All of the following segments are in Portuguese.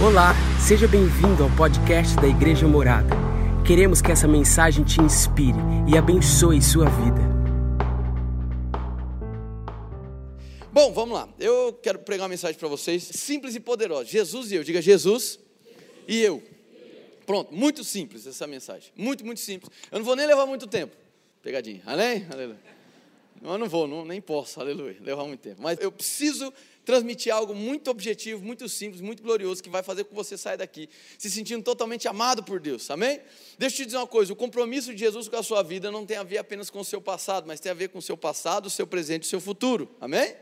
Olá, seja bem-vindo ao podcast da Igreja Morada. Queremos que essa mensagem te inspire e abençoe sua vida. Bom, vamos lá. Eu quero pregar uma mensagem para vocês, simples e poderosa. Jesus e eu. Diga Jesus e eu. Pronto, muito simples essa mensagem. Muito, muito simples. Eu não vou nem levar muito tempo. Pegadinha. Amém? Aleluia. Eu não vou, não, nem posso, aleluia, levar muito tempo. Mas eu preciso transmitir algo muito objetivo, muito simples, muito glorioso, que vai fazer com que você saia daqui se sentindo totalmente amado por Deus, amém? Deixa eu te dizer uma coisa: o compromisso de Jesus com a sua vida não tem a ver apenas com o seu passado, mas tem a ver com o seu passado, o seu presente e o seu futuro, amém?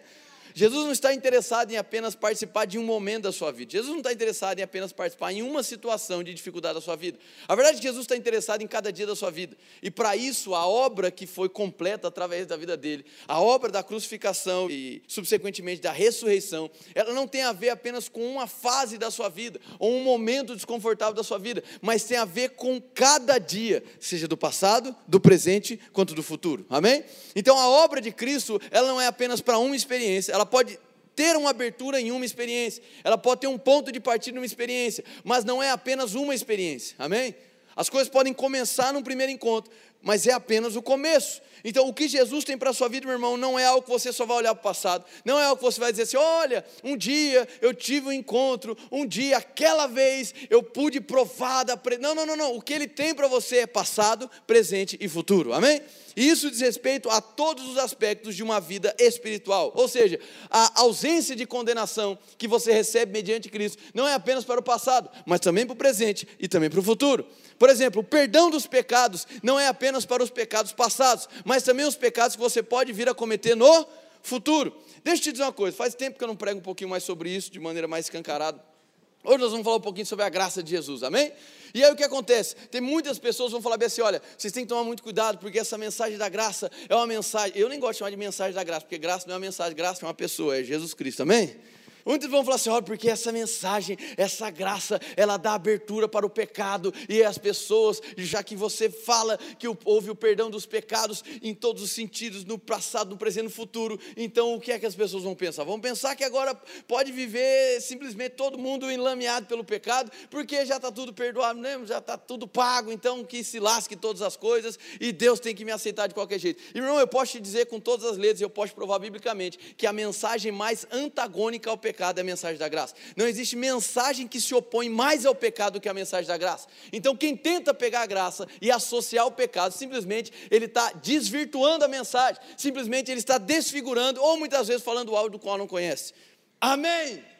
Jesus não está interessado em apenas participar de um momento da sua vida. Jesus não está interessado em apenas participar em uma situação de dificuldade da sua vida. A verdade é que Jesus está interessado em cada dia da sua vida. E para isso, a obra que foi completa através da vida dele, a obra da crucificação e, subsequentemente, da ressurreição, ela não tem a ver apenas com uma fase da sua vida, ou um momento desconfortável da sua vida, mas tem a ver com cada dia, seja do passado, do presente, quanto do futuro. Amém? Então, a obra de Cristo, ela não é apenas para uma experiência, ela pode ter uma abertura em uma experiência, ela pode ter um ponto de partida numa experiência, mas não é apenas uma experiência, amém? As coisas podem começar num primeiro encontro, mas é apenas o começo. Então, o que Jesus tem para a sua vida, meu irmão, não é algo que você só vai olhar para o passado, não é algo que você vai dizer assim: olha, um dia eu tive um encontro, um dia, aquela vez eu pude provar da. Pre... Não, não, não, não. O que ele tem para você é passado, presente e futuro, amém? E isso diz respeito a todos os aspectos de uma vida espiritual. Ou seja, a ausência de condenação que você recebe mediante Cristo não é apenas para o passado, mas também para o presente e também para o futuro. Por exemplo, o perdão dos pecados não é apenas para os pecados passados, mas também os pecados que você pode vir a cometer no futuro. Deixa eu te dizer uma coisa, faz tempo que eu não prego um pouquinho mais sobre isso, de maneira mais escancarada. Hoje nós vamos falar um pouquinho sobre a graça de Jesus, amém? E aí o que acontece? Tem muitas pessoas que vão falar bem assim: olha, vocês têm que tomar muito cuidado, porque essa mensagem da graça é uma mensagem. Eu nem gosto de chamar de mensagem da graça, porque graça não é uma mensagem, graça é uma pessoa, é Jesus Cristo, amém? Muitos vão falar assim, olha, porque essa mensagem, essa graça, ela dá abertura para o pecado, e as pessoas, já que você fala que houve o perdão dos pecados em todos os sentidos, no passado, no presente, no futuro, então o que é que as pessoas vão pensar? Vão pensar que agora pode viver simplesmente todo mundo enlameado pelo pecado, porque já está tudo perdoado mesmo, já está tudo pago, então que se lasque todas as coisas, e Deus tem que me aceitar de qualquer jeito. Irmão, eu posso te dizer com todas as letras, eu posso provar biblicamente, que a mensagem mais antagônica ao pecado pecado é a mensagem da graça. Não existe mensagem que se opõe mais ao pecado do que a mensagem da graça. Então, quem tenta pegar a graça e associar o pecado, simplesmente ele está desvirtuando a mensagem, simplesmente ele está desfigurando, ou muitas vezes falando algo do qual não conhece. Amém.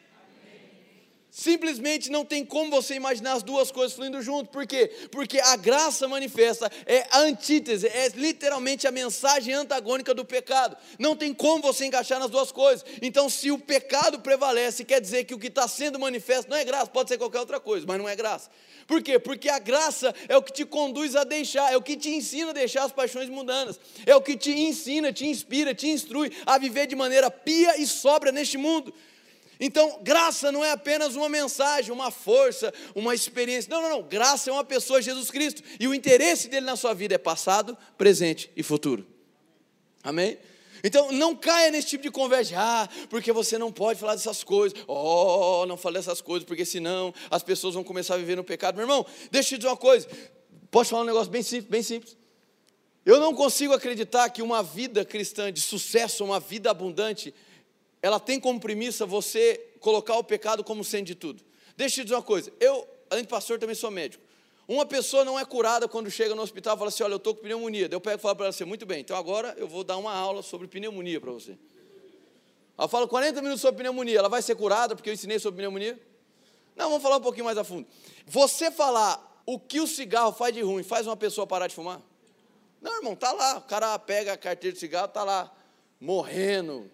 Simplesmente não tem como você imaginar as duas coisas fluindo junto. Por quê? Porque a graça manifesta é a antítese, é literalmente a mensagem antagônica do pecado. Não tem como você encaixar nas duas coisas. Então, se o pecado prevalece, quer dizer que o que está sendo manifesto não é graça, pode ser qualquer outra coisa, mas não é graça. Por quê? Porque a graça é o que te conduz a deixar, é o que te ensina a deixar as paixões mundanas, é o que te ensina, te inspira, te instrui a viver de maneira pia e sobra neste mundo. Então, graça não é apenas uma mensagem, uma força, uma experiência. Não, não, não. Graça é uma pessoa, Jesus Cristo. E o interesse dele na sua vida é passado, presente e futuro. Amém? Então, não caia nesse tipo de conversa, ah, porque você não pode falar dessas coisas. Oh, não fale dessas coisas, porque senão as pessoas vão começar a viver no pecado. Meu irmão, deixa eu te dizer uma coisa. Posso falar um negócio bem simples, bem simples. Eu não consigo acreditar que uma vida cristã de sucesso, uma vida abundante, ela tem como premissa você colocar o pecado como sendo de tudo. Deixa eu te dizer uma coisa, eu, além de pastor, também sou médico. Uma pessoa não é curada quando chega no hospital e fala assim: Olha, eu estou com pneumonia. Eu pego e falo para ela assim: Muito bem, então agora eu vou dar uma aula sobre pneumonia para você. Ela fala 40 minutos sobre pneumonia, ela vai ser curada porque eu ensinei sobre pneumonia? Não, vamos falar um pouquinho mais a fundo. Você falar o que o cigarro faz de ruim faz uma pessoa parar de fumar? Não, irmão, tá lá. O cara pega a carteira de cigarro, tá lá, morrendo,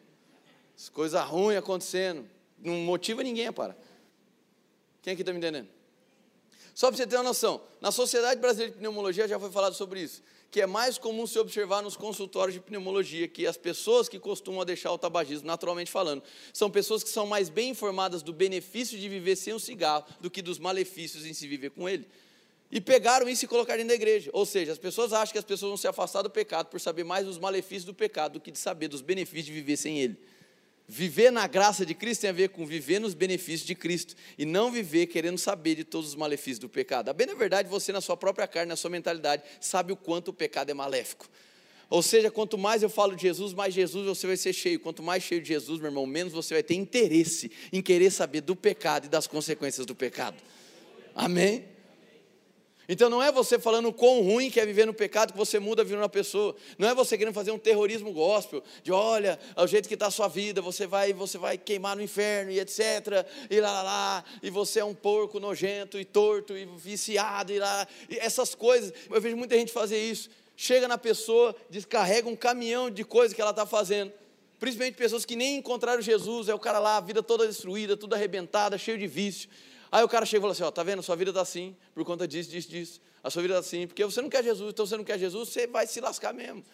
coisa ruim acontecendo. Não motiva ninguém a parar. Quem aqui está me entendendo? Só para você ter uma noção, na Sociedade Brasileira de Pneumologia já foi falado sobre isso, que é mais comum se observar nos consultórios de pneumologia que as pessoas que costumam deixar o tabagismo, naturalmente falando, são pessoas que são mais bem informadas do benefício de viver sem o cigarro do que dos malefícios em se viver com ele. E pegaram isso e colocaram dentro da igreja. Ou seja, as pessoas acham que as pessoas vão se afastar do pecado por saber mais dos malefícios do pecado do que de saber dos benefícios de viver sem ele. Viver na graça de Cristo tem a ver com viver nos benefícios de Cristo e não viver querendo saber de todos os malefícios do pecado. A bem na verdade, você na sua própria carne, na sua mentalidade, sabe o quanto o pecado é maléfico. Ou seja, quanto mais eu falo de Jesus, mais Jesus você vai ser cheio. Quanto mais cheio de Jesus, meu irmão, menos você vai ter interesse em querer saber do pecado e das consequências do pecado. Amém? Então não é você falando o quão ruim que é viver no pecado que você muda de uma pessoa. Não é você querendo fazer um terrorismo gospel, de olha, o jeito que está a sua vida, você vai, você vai queimar no inferno e etc. E lá, lá, lá, e você é um porco nojento e torto e viciado e lá. E essas coisas. Eu vejo muita gente fazer isso. Chega na pessoa, descarrega um caminhão de coisas que ela está fazendo. Principalmente pessoas que nem encontraram Jesus, é o cara lá, a vida toda destruída, tudo arrebentada, cheio de vício. Aí o cara chega e fala assim: Ó, tá vendo? Sua vida está assim, por conta disso, disso, disso. A sua vida está assim, porque você não quer Jesus, então você não quer Jesus, você vai se lascar mesmo.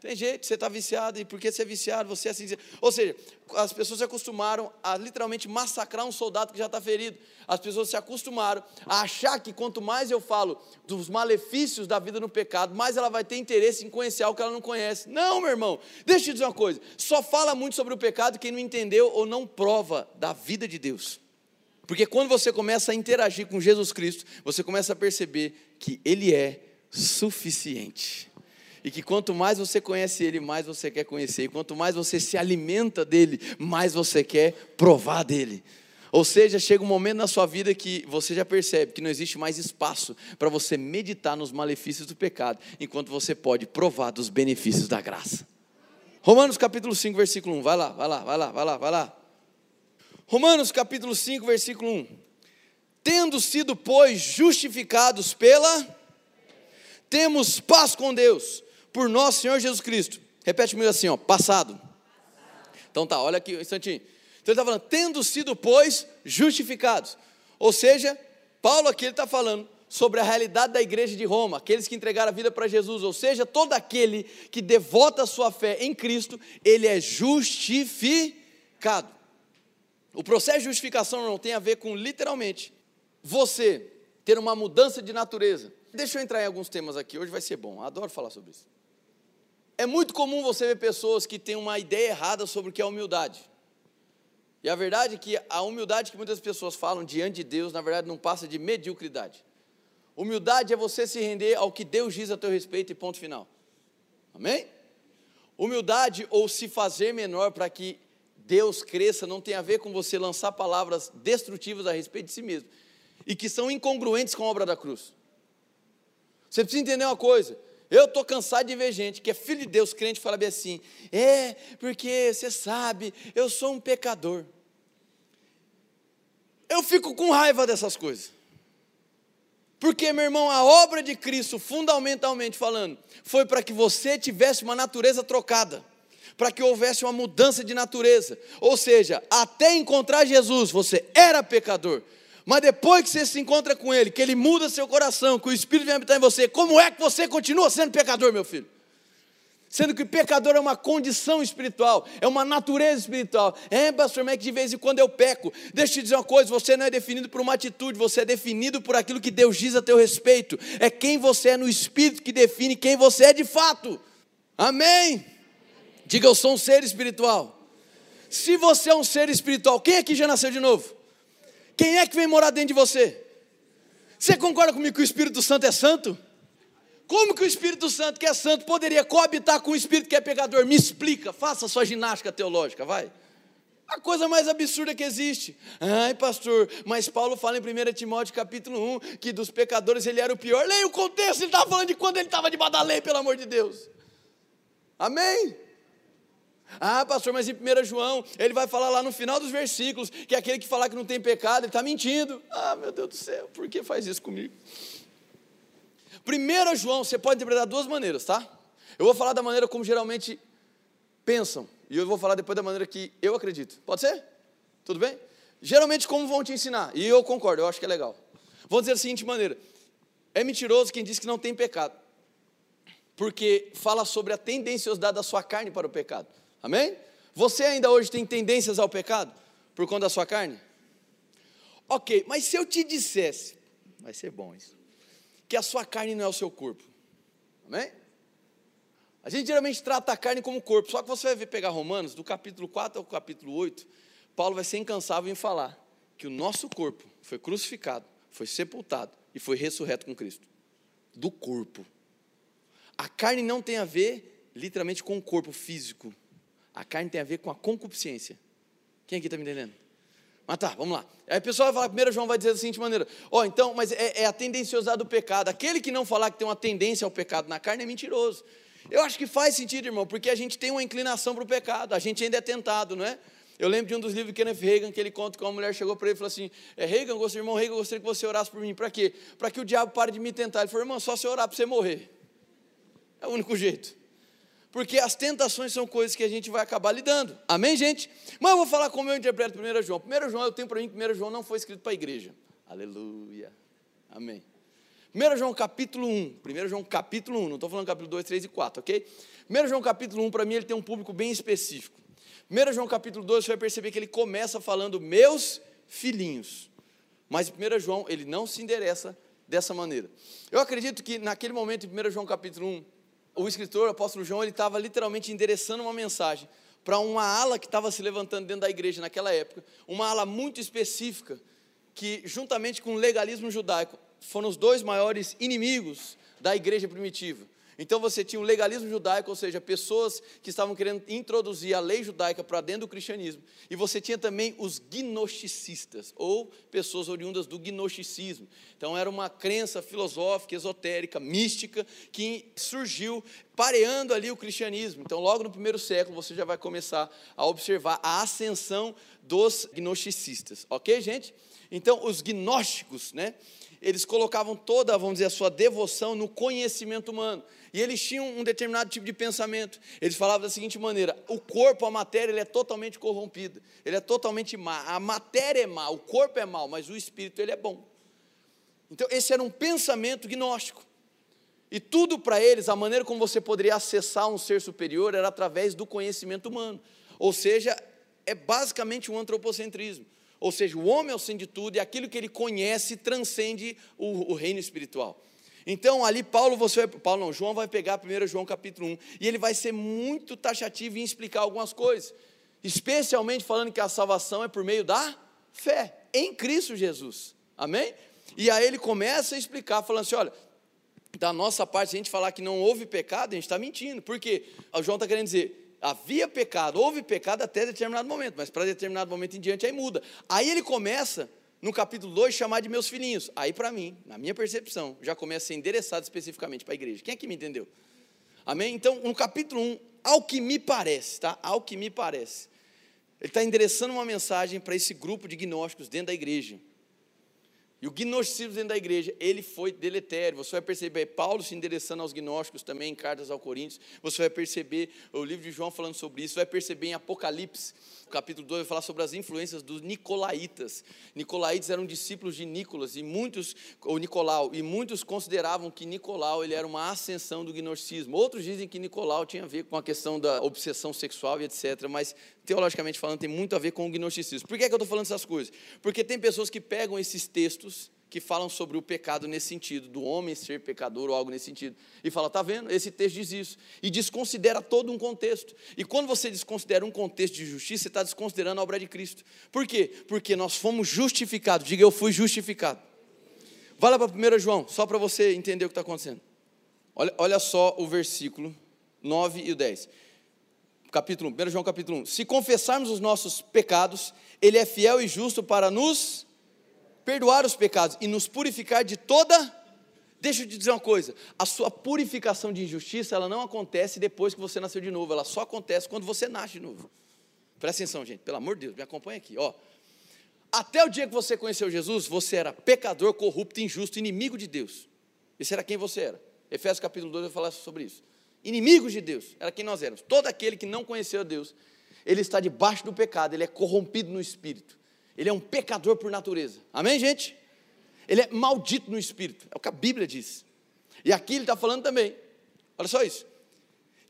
Tem jeito, você está viciado, e porque você é viciado, você é assim. Ou seja, as pessoas se acostumaram a literalmente massacrar um soldado que já está ferido. As pessoas se acostumaram a achar que quanto mais eu falo dos malefícios da vida no pecado, mais ela vai ter interesse em conhecer algo que ela não conhece. Não, meu irmão, deixa eu te dizer uma coisa: só fala muito sobre o pecado quem não entendeu ou não prova da vida de Deus. Porque quando você começa a interagir com Jesus Cristo, você começa a perceber que Ele é suficiente. E que quanto mais você conhece Ele, mais você quer conhecer. E quanto mais você se alimenta dele, mais você quer provar dele. Ou seja, chega um momento na sua vida que você já percebe que não existe mais espaço para você meditar nos malefícios do pecado, enquanto você pode provar dos benefícios da graça. Romanos capítulo 5, versículo 1. Vai lá, vai lá, vai lá, vai lá, vai lá. Romanos capítulo 5, versículo 1. Tendo sido, pois, justificados pela, temos paz com Deus, por nosso Senhor Jesus Cristo. Repete comigo assim, ó, passado. Então tá, olha aqui um instantinho. Então ele está falando, tendo sido, pois, justificados. Ou seja, Paulo aqui está falando sobre a realidade da igreja de Roma, aqueles que entregaram a vida para Jesus, ou seja, todo aquele que devota a sua fé em Cristo, ele é justificado. O processo de justificação não tem a ver com literalmente você ter uma mudança de natureza. Deixa eu entrar em alguns temas aqui, hoje vai ser bom, adoro falar sobre isso. É muito comum você ver pessoas que têm uma ideia errada sobre o que é humildade. E a verdade é que a humildade que muitas pessoas falam diante de Deus, na verdade, não passa de mediocridade. Humildade é você se render ao que Deus diz a teu respeito e ponto final. Amém? Humildade ou se fazer menor para que Deus cresça não tem a ver com você lançar palavras destrutivas a respeito de si mesmo e que são incongruentes com a obra da cruz. Você precisa entender uma coisa. Eu estou cansado de ver gente que é filho de Deus, crente, fala bem assim: é, porque você sabe, eu sou um pecador. Eu fico com raiva dessas coisas. Porque, meu irmão, a obra de Cristo, fundamentalmente falando, foi para que você tivesse uma natureza trocada para que houvesse uma mudança de natureza. Ou seja, até encontrar Jesus, você era pecador. Mas depois que você se encontra com Ele, que Ele muda seu coração, que o Espírito vem habitar em você, como é que você continua sendo pecador, meu filho? Sendo que pecador é uma condição espiritual, é uma natureza espiritual. É, pastor Mac, de vez em quando eu peco. Deixa eu te dizer uma coisa: você não é definido por uma atitude, você é definido por aquilo que Deus diz a teu respeito. É quem você é no espírito que define quem você é de fato. Amém? Diga, eu sou um ser espiritual. Se você é um ser espiritual, quem aqui já nasceu de novo? Quem é que vem morar dentro de você? Você concorda comigo que o Espírito Santo é santo? Como que o Espírito Santo, que é santo, poderia coabitar com o Espírito que é pecador? Me explica, faça sua ginástica teológica, vai. A coisa mais absurda que existe. Ai, pastor, mas Paulo fala em 1 Timóteo capítulo 1 que dos pecadores ele era o pior. Leia o contexto, ele estava falando de quando ele estava debaixo da pelo amor de Deus. Amém? Ah, pastor, mas em 1 João, ele vai falar lá no final dos versículos que aquele que falar que não tem pecado, ele está mentindo. Ah, meu Deus do céu, por que faz isso comigo? 1 João, você pode interpretar duas maneiras, tá? Eu vou falar da maneira como geralmente pensam, e eu vou falar depois da maneira que eu acredito. Pode ser? Tudo bem? Geralmente, como vão te ensinar? E eu concordo, eu acho que é legal. Vão dizer da seguinte maneira: é mentiroso quem diz que não tem pecado, porque fala sobre a tendenciosidade da sua carne para o pecado. Amém? Você ainda hoje tem tendências ao pecado por conta da sua carne? Ok, mas se eu te dissesse, vai ser bom isso, que a sua carne não é o seu corpo, amém? A gente geralmente trata a carne como corpo, só que você vai ver pegar Romanos, do capítulo 4 ao capítulo 8, Paulo vai ser incansável em falar que o nosso corpo foi crucificado, foi sepultado e foi ressurreto com Cristo. Do corpo. A carne não tem a ver literalmente com o corpo físico. A carne tem a ver com a concupiscência. Quem aqui está me entendendo? Mas tá, vamos lá. Aí o pessoal vai falar, 1 João vai dizer da seguinte maneira: Ó, oh, então, mas é, é a tendenciosidade do pecado. Aquele que não falar que tem uma tendência ao pecado na carne é mentiroso. Eu acho que faz sentido, irmão, porque a gente tem uma inclinação para o pecado, a gente ainda é tentado, não é? Eu lembro de um dos livros de Kenneth Reagan, que ele conta que uma mulher chegou para ele e falou assim: é, Reagan, gostaria, irmão Reagan, gostaria que você orasse por mim. Para quê? Para que o diabo pare de me tentar. Ele falou, irmão, só você orar para você morrer. É o único jeito. Porque as tentações são coisas que a gente vai acabar lidando. Amém, gente? Mas eu vou falar como eu interpreto 1 João. 1 João, eu tenho para mim que 1 João não foi escrito para a igreja. Aleluia. Amém. 1 João capítulo 1. 1 João capítulo 1. Não estou falando capítulo 2, 3 e 4, ok? 1 João capítulo 1, para mim, ele tem um público bem específico. 1 João capítulo 2, você vai perceber que ele começa falando meus filhinhos. Mas 1 João, ele não se endereça dessa maneira. Eu acredito que naquele momento, em 1 João capítulo 1, o escritor, o apóstolo João, ele estava literalmente endereçando uma mensagem para uma ala que estava se levantando dentro da igreja naquela época, uma ala muito específica, que juntamente com o legalismo judaico foram os dois maiores inimigos da igreja primitiva. Então você tinha o legalismo judaico, ou seja, pessoas que estavam querendo introduzir a lei judaica para dentro do cristianismo. E você tinha também os gnosticistas, ou pessoas oriundas do gnosticismo. Então era uma crença filosófica, esotérica, mística, que surgiu pareando ali o cristianismo. Então, logo no primeiro século, você já vai começar a observar a ascensão dos gnosticistas. Ok, gente? Então, os gnósticos, né? Eles colocavam toda, vamos dizer, a sua devoção no conhecimento humano. E eles tinham um determinado tipo de pensamento. Eles falavam da seguinte maneira: o corpo, a matéria, ele é totalmente corrompido. Ele é totalmente má. A matéria é má, o corpo é mau, mas o espírito ele é bom. Então, esse era um pensamento gnóstico. E tudo para eles, a maneira como você poderia acessar um ser superior era através do conhecimento humano. Ou seja, é basicamente um antropocentrismo. Ou seja, o homem é o centro de tudo e aquilo que ele conhece transcende o, o reino espiritual. Então, ali Paulo, você vai, Paulo não, João vai pegar 1 João capítulo 1 e ele vai ser muito taxativo em explicar algumas coisas, especialmente falando que a salvação é por meio da fé em Cristo Jesus. Amém? E aí ele começa a explicar, falando assim: olha, da nossa parte, se a gente falar que não houve pecado, a gente está mentindo. Por quê? O João está querendo dizer, havia pecado, houve pecado até determinado momento, mas para determinado momento em diante aí muda. Aí ele começa no capítulo 2, chamar de meus filhinhos. Aí, para mim, na minha percepção, já começa a ser endereçado especificamente para a igreja. Quem é que me entendeu? Amém? Então, no capítulo 1, um, ao que me parece, tá? Ao que me parece, ele está endereçando uma mensagem para esse grupo de gnósticos dentro da igreja. E o gnosticismo dentro da igreja, ele foi deletério. Você vai perceber Paulo se endereçando aos gnósticos também em cartas ao Coríntios. Você vai perceber o livro de João falando sobre isso. Você vai perceber em Apocalipse capítulo 2 vai falar sobre as influências dos nicolaítas. Nicolaitas eram discípulos de Nicolas e muitos, ou Nicolau, e muitos consideravam que Nicolau ele era uma ascensão do gnosticismo. Outros dizem que Nicolau tinha a ver com a questão da obsessão sexual e etc. Mas, teologicamente falando, tem muito a ver com o gnosticismo. Por que, é que eu estou falando essas coisas? Porque tem pessoas que pegam esses textos que falam sobre o pecado nesse sentido, do homem ser pecador ou algo nesse sentido. E fala, tá vendo? Esse texto diz isso. E desconsidera todo um contexto. E quando você desconsidera um contexto de justiça, você está desconsiderando a obra de Cristo. Por quê? Porque nós fomos justificados. Diga, eu fui justificado. Vai lá para 1 João, só para você entender o que está acontecendo. Olha, olha só o versículo 9 e o 10. Capítulo 1, 1 João capítulo 1. Se confessarmos os nossos pecados, Ele é fiel e justo para nos perdoar os pecados e nos purificar de toda. Deixa eu te dizer uma coisa: a sua purificação de injustiça, ela não acontece depois que você nasceu de novo, ela só acontece quando você nasce de novo. Presta atenção, gente, pelo amor de Deus, me acompanha aqui, ó. Até o dia que você conheceu Jesus, você era pecador, corrupto, injusto, inimigo de Deus. Isso era quem você era. Efésios capítulo 2 vai falar sobre isso. Inimigos de Deus, era quem nós éramos. Todo aquele que não conheceu a Deus, ele está debaixo do pecado, ele é corrompido no espírito. Ele é um pecador por natureza. Amém, gente? Ele é maldito no espírito. É o que a Bíblia diz. E aqui ele está falando também. Olha só isso.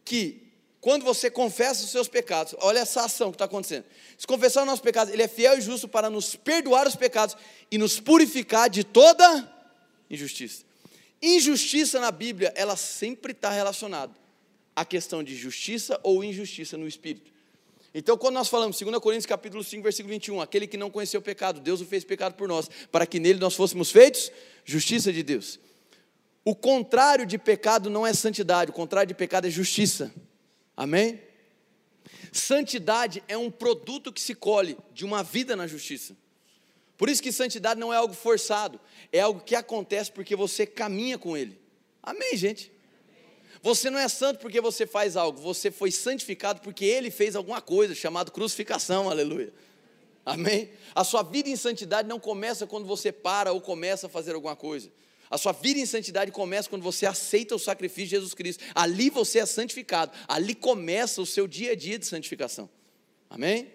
Que quando você confessa os seus pecados, olha essa ação que está acontecendo. Se confessar os nossos pecados, Ele é fiel e justo para nos perdoar os pecados e nos purificar de toda injustiça. Injustiça na Bíblia, ela sempre está relacionada a questão de justiça ou injustiça no espírito. Então, quando nós falamos, 2 Coríntios capítulo 5, versículo 21, aquele que não conheceu o pecado, Deus o fez pecado por nós, para que nele nós fôssemos feitos justiça de Deus. O contrário de pecado não é santidade, o contrário de pecado é justiça. Amém? Santidade é um produto que se colhe de uma vida na justiça. Por isso que santidade não é algo forçado, é algo que acontece porque você caminha com ele. Amém, gente? Você não é santo porque você faz algo, você foi santificado porque ele fez alguma coisa, chamado crucificação, aleluia. Amém? A sua vida em santidade não começa quando você para ou começa a fazer alguma coisa. A sua vida em santidade começa quando você aceita o sacrifício de Jesus Cristo. Ali você é santificado. Ali começa o seu dia a dia de santificação. Amém?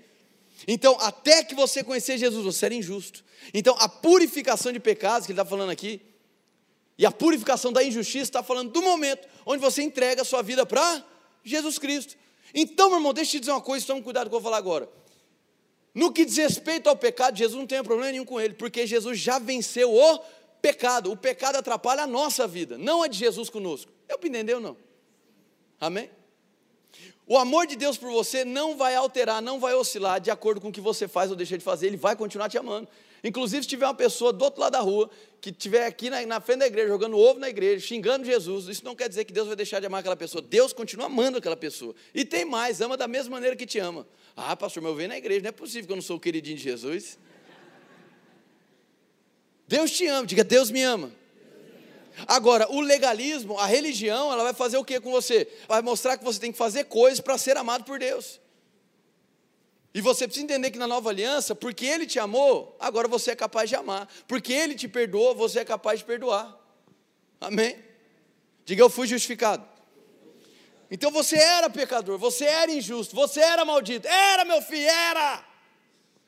Então, até que você conhecer Jesus, você era injusto. Então, a purificação de pecados que ele está falando aqui, e a purificação da injustiça está falando do momento onde você entrega a sua vida para Jesus Cristo. Então, meu irmão, deixa eu te dizer uma coisa, tome cuidado com o que eu vou falar agora. No que diz respeito ao pecado, Jesus não tem problema nenhum com ele, porque Jesus já venceu o pecado. O pecado atrapalha a nossa vida, não a de Jesus conosco. Eu entendeu não? Amém? O amor de Deus por você não vai alterar, não vai oscilar de acordo com o que você faz ou deixa de fazer, Ele vai continuar te amando. Inclusive, se tiver uma pessoa do outro lado da rua, que estiver aqui na, na, frente da igreja, jogando ovo na igreja, xingando Jesus, isso não quer dizer que Deus vai deixar de amar aquela pessoa. Deus continua amando aquela pessoa. E tem mais, ama da mesma maneira que te ama. Ah, pastor, mas eu venho na igreja, não é possível que eu não sou o queridinho de Jesus. Deus te ama, diga, Deus me ama. Agora, o legalismo, a religião, ela vai fazer o que com você? Vai mostrar que você tem que fazer coisas para ser amado por Deus. E você precisa entender que na nova aliança, porque Ele te amou, agora você é capaz de amar. Porque Ele te perdoou, você é capaz de perdoar. Amém? Diga, eu fui justificado. Então você era pecador, você era injusto, você era maldito. Era, meu filho, era.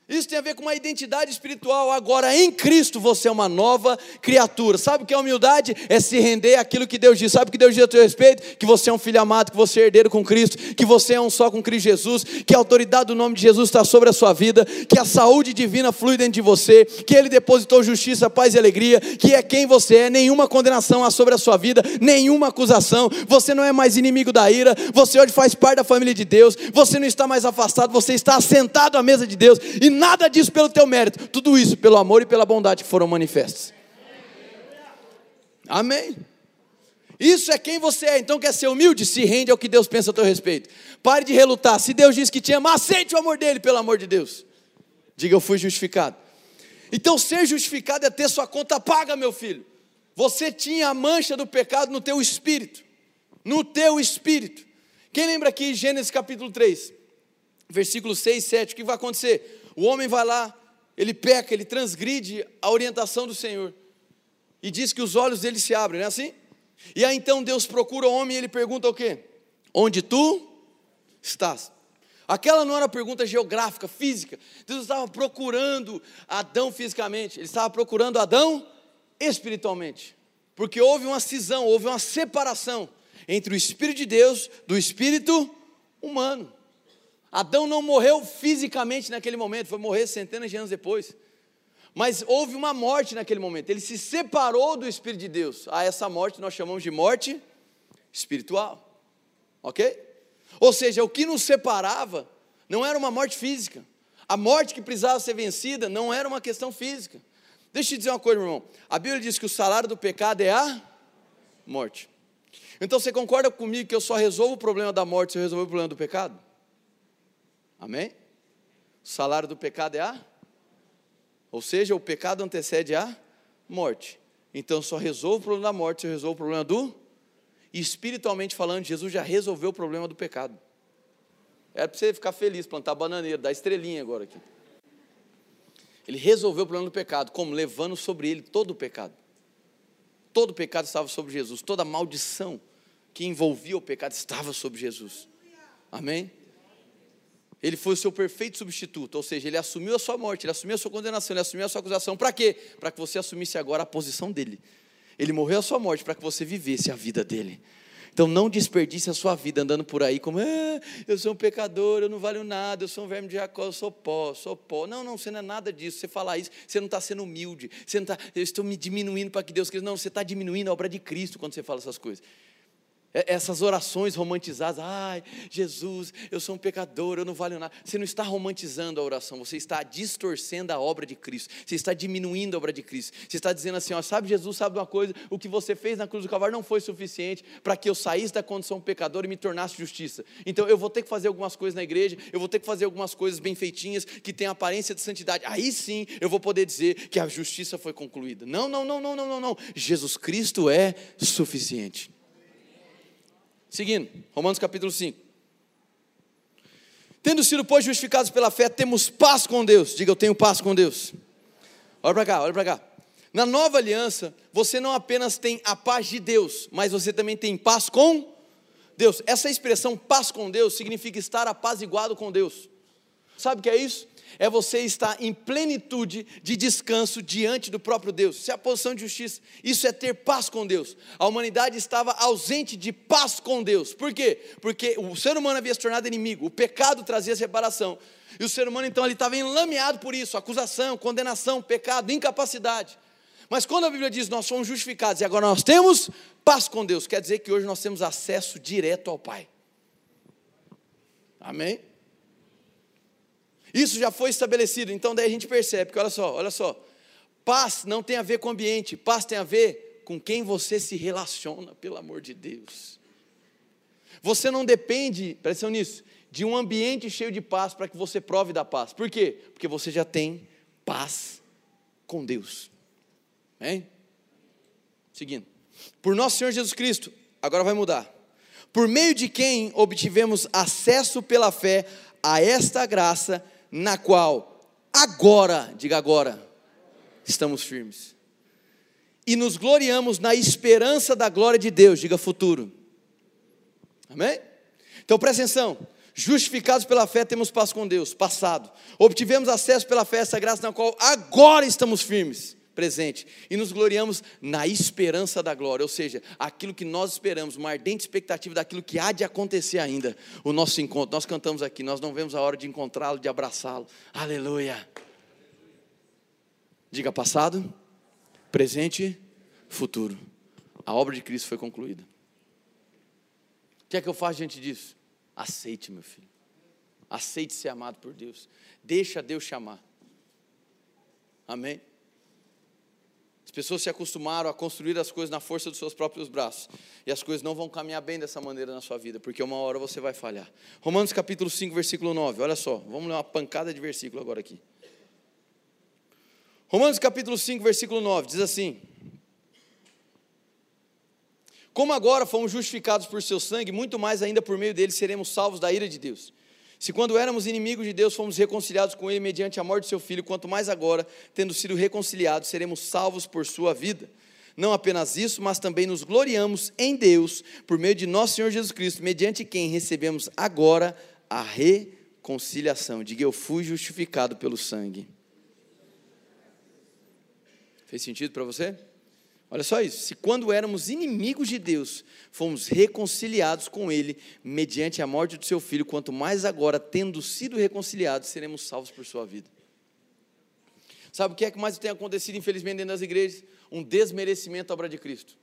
Isso tem a ver com uma identidade espiritual. Agora, em Cristo, você é uma nova criatura. Sabe o que é humildade? É se render àquilo que Deus diz. Sabe o que Deus diz a teu respeito? Que você é um filho amado, que você é herdeiro com Cristo, que você é um só com Cristo Jesus, que a autoridade do nome de Jesus está sobre a sua vida, que a saúde divina flui dentro de você, que Ele depositou justiça, paz e alegria, que é quem você é, nenhuma condenação há sobre a sua vida, nenhuma acusação. Você não é mais inimigo da ira, você hoje faz parte da família de Deus, você não está mais afastado, você está assentado à mesa de Deus. E nada disso pelo teu mérito, tudo isso pelo amor e pela bondade que foram manifestos. Amém. Isso é quem você é. Então quer ser humilde? Se rende ao que Deus pensa a teu respeito. Pare de relutar. Se Deus diz que te ama, aceite o amor dele, pelo amor de Deus. Diga, eu fui justificado. Então ser justificado é ter sua conta paga, meu filho. Você tinha a mancha do pecado no teu espírito. No teu espírito. Quem lembra aqui Gênesis capítulo 3, versículo 6, 7, o que vai acontecer? O homem vai lá, ele peca, ele transgride a orientação do Senhor. E diz que os olhos dele se abrem, não é assim? E aí então Deus procura o homem e ele pergunta o quê? Onde tu estás? Aquela não era pergunta geográfica, física. Deus estava procurando Adão fisicamente, ele estava procurando Adão espiritualmente. Porque houve uma cisão, houve uma separação entre o Espírito de Deus do Espírito humano. Adão não morreu fisicamente naquele momento, foi morrer centenas de anos depois. Mas houve uma morte naquele momento. Ele se separou do Espírito de Deus. A essa morte nós chamamos de morte espiritual. Ok? Ou seja, o que nos separava não era uma morte física. A morte que precisava ser vencida não era uma questão física. Deixa eu te dizer uma coisa, meu irmão. A Bíblia diz que o salário do pecado é a morte. Então você concorda comigo que eu só resolvo o problema da morte se eu resolver o problema do pecado? Amém? O salário do pecado é a? Ou seja, o pecado antecede a morte. Então só resolvo o problema da morte se eu resolvo o problema do. Espiritualmente falando, Jesus já resolveu o problema do pecado. Era para você ficar feliz, plantar bananeira, dar estrelinha agora aqui. Ele resolveu o problema do pecado, como? Levando sobre ele todo o pecado. Todo o pecado estava sobre Jesus, toda maldição que envolvia o pecado estava sobre Jesus. Amém? Ele foi o seu perfeito substituto, ou seja, ele assumiu a sua morte, ele assumiu a sua condenação, ele assumiu a sua acusação. Para quê? Para que você assumisse agora a posição dele. Ele morreu a sua morte para que você vivesse a vida dele. Então não desperdice a sua vida andando por aí como ah, eu sou um pecador, eu não valho nada, eu sou um verme de Jacó, eu sou pó, sou pó. Não, não, você não é nada disso. Você falar isso, você não está sendo humilde. Você não está, eu estou me diminuindo para que Deus queira. Não, você está diminuindo a obra de Cristo quando você fala essas coisas. É, essas orações romantizadas, ai, Jesus, eu sou um pecador, eu não valho nada. Você não está romantizando a oração, você está distorcendo a obra de Cristo, você está diminuindo a obra de Cristo. Você está dizendo assim: ó, sabe, Jesus, sabe uma coisa? O que você fez na cruz do Calvário não foi suficiente para que eu saísse da condição pecador e me tornasse justiça. Então eu vou ter que fazer algumas coisas na igreja, eu vou ter que fazer algumas coisas bem feitinhas, que têm aparência de santidade. Aí sim eu vou poder dizer que a justiça foi concluída. Não, não, não, não, não, não, não. Jesus Cristo é suficiente. Seguindo, Romanos capítulo 5. Tendo sido, pois, justificados pela fé, temos paz com Deus. Diga, eu tenho paz com Deus. Olha para cá, olha para cá. Na nova aliança, você não apenas tem a paz de Deus, mas você também tem paz com Deus. Essa expressão paz com Deus significa estar apaziguado com Deus. Sabe o que é isso? É você estar em plenitude de descanso diante do próprio Deus. Isso é a posição de justiça. Isso é ter paz com Deus. A humanidade estava ausente de paz com Deus. Por quê? Porque o ser humano havia se tornado inimigo, o pecado trazia separação. E o ser humano então ele estava enlameado por isso, acusação, condenação, pecado, incapacidade. Mas quando a Bíblia diz nós somos justificados e agora nós temos paz com Deus, quer dizer que hoje nós temos acesso direto ao Pai. Amém? Isso já foi estabelecido, então daí a gente percebe que olha só, olha só. Paz não tem a ver com o ambiente, paz tem a ver com quem você se relaciona, pelo amor de Deus. Você não depende, presta atenção nisso, de um ambiente cheio de paz para que você prove da paz. Por quê? Porque você já tem paz com Deus. Hein? Seguindo. Por nosso Senhor Jesus Cristo, agora vai mudar. Por meio de quem obtivemos acesso pela fé a esta graça na qual agora, diga agora, estamos firmes. E nos gloriamos na esperança da glória de Deus, diga futuro. Amém? Então presta atenção. Justificados pela fé, temos paz com Deus, passado. Obtivemos acesso pela fé essa graça na qual agora estamos firmes presente e nos gloriamos na esperança da glória, ou seja, aquilo que nós esperamos, uma ardente expectativa daquilo que há de acontecer ainda, o nosso encontro. Nós cantamos aqui, nós não vemos a hora de encontrá-lo, de abraçá-lo. Aleluia. Diga passado, presente, futuro. A obra de Cristo foi concluída. O que é que eu faço diante disso? Aceite, meu filho. Aceite ser amado por Deus. Deixa Deus chamar. Amém? Pessoas se acostumaram a construir as coisas na força dos seus próprios braços. E as coisas não vão caminhar bem dessa maneira na sua vida, porque uma hora você vai falhar. Romanos capítulo 5, versículo 9. Olha só, vamos ler uma pancada de versículo agora aqui. Romanos capítulo 5, versículo 9, diz assim: Como agora fomos justificados por seu sangue, muito mais ainda por meio dele seremos salvos da ira de Deus. Se quando éramos inimigos de Deus fomos reconciliados com Ele mediante a morte de seu Filho, quanto mais agora, tendo sido reconciliados, seremos salvos por sua vida. Não apenas isso, mas também nos gloriamos em Deus, por meio de nosso Senhor Jesus Cristo, mediante quem recebemos agora a reconciliação. Diga, eu fui justificado pelo sangue. Fez sentido para você? Olha só isso. Se quando éramos inimigos de Deus, fomos reconciliados com Ele mediante a morte do seu filho, quanto mais agora, tendo sido reconciliados, seremos salvos por sua vida. Sabe o que é que mais tem acontecido, infelizmente, dentro das igrejas? Um desmerecimento à obra de Cristo.